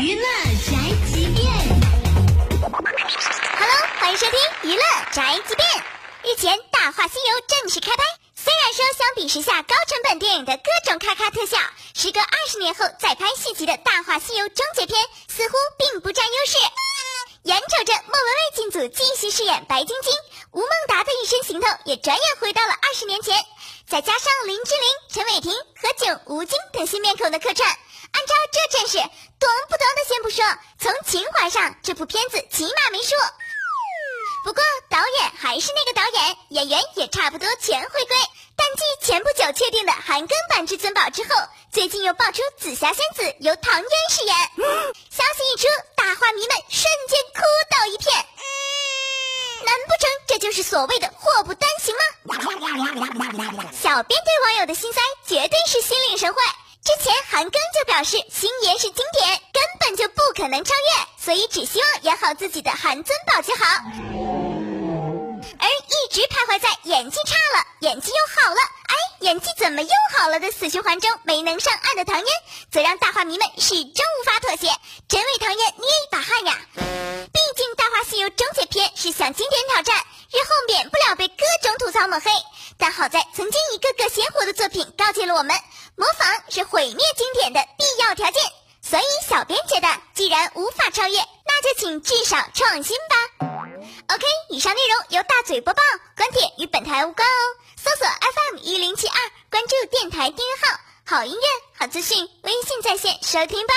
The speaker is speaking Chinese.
娱乐宅急便，Hello，欢迎收听娱乐宅急便。日前，《大话西游》正式开拍。虽然说相比时下高成本电影的各种咔咔特效，时隔二十年后再拍续集的《大话西游终结篇》似乎并不占优势。眼瞅着莫文蔚进组继续饰演白晶晶，吴孟达的一身行头也转眼回到了二十年前，再加上林志玲、陈伟霆、何炅、吴京等新面孔的客串。按照这阵势，说，从情怀上，这部片子起码没输。不过导演还是那个导演，演员也差不多全回归。但继前不久确定的韩庚版至尊宝之后，最近又爆出紫霞仙子由唐嫣饰演。消息一出，大花迷们瞬间哭倒一片。难不成这就是所谓的祸不单行吗？小编对网友的心塞绝对是心领神会。之前韩庚就表示，星爷是经典，根本就不可能超越，所以只希望演好自己的韩尊宝就好。而一直徘徊在演技差了，演技又好了，哎，演技怎么又好了的死循环中没能上岸的唐嫣，则让大话迷们始终无法妥协，真为唐嫣捏一把汗呀！毕竟《大话西游终结篇》是向经典挑战，日后免不了被各种吐槽抹黑。但好在曾经一个个鲜活的作品告诫了我们。模仿是毁灭经典的必要条件，所以小编觉得，既然无法超越，那就请至少创新吧。OK，以上内容由大嘴播报，观点与本台无关哦。搜索 FM 一零七二，关注电台订阅号，好音乐、好资讯，微信在线收听吧。